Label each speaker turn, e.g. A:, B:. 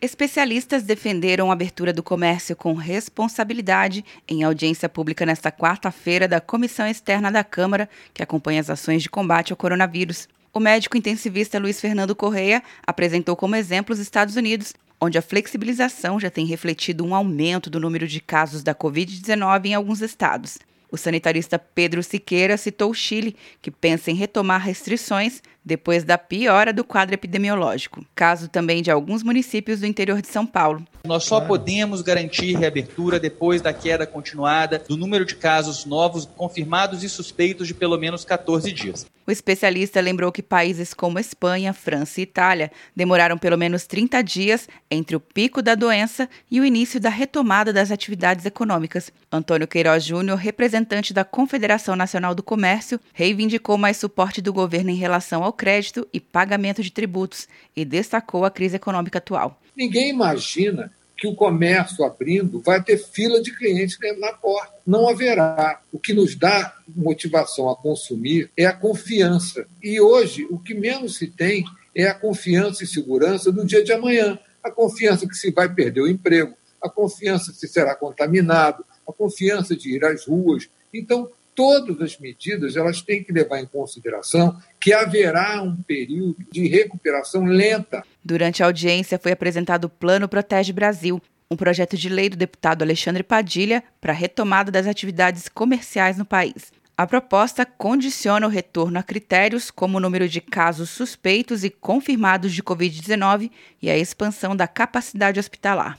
A: Especialistas defenderam a abertura do comércio com responsabilidade em audiência pública nesta quarta-feira da Comissão Externa da Câmara, que acompanha as ações de combate ao coronavírus. O médico intensivista Luiz Fernando Correia apresentou como exemplo os Estados Unidos, onde a flexibilização já tem refletido um aumento do número de casos da Covid-19 em alguns estados. O sanitarista Pedro Siqueira citou o Chile, que pensa em retomar restrições depois da piora do quadro epidemiológico. Caso também de alguns municípios do interior de São Paulo.
B: Nós só podemos garantir reabertura depois da queda continuada do número de casos novos confirmados e suspeitos de pelo menos 14 dias.
A: O especialista lembrou que países como Espanha, França e Itália demoraram pelo menos 30 dias entre o pico da doença e o início da retomada das atividades econômicas. Antônio Queiroz Júnior, representante da Confederação Nacional do Comércio, reivindicou mais suporte do governo em relação ao crédito e pagamento de tributos e destacou a crise econômica atual.
C: Ninguém imagina que o comércio abrindo vai ter fila de clientes na porta. Não haverá. O que nos dá motivação a consumir é a confiança. E hoje, o que menos se tem é a confiança e segurança do dia de amanhã. A confiança que se vai perder o emprego, a confiança que se será contaminado, a confiança de ir às ruas. Então, todas as medidas elas têm que levar em consideração que haverá um período de recuperação lenta.
A: Durante a audiência foi apresentado o Plano Protege Brasil, um projeto de lei do deputado Alexandre Padilha para a retomada das atividades comerciais no país. A proposta condiciona o retorno a critérios como o número de casos suspeitos e confirmados de Covid-19 e a expansão da capacidade hospitalar.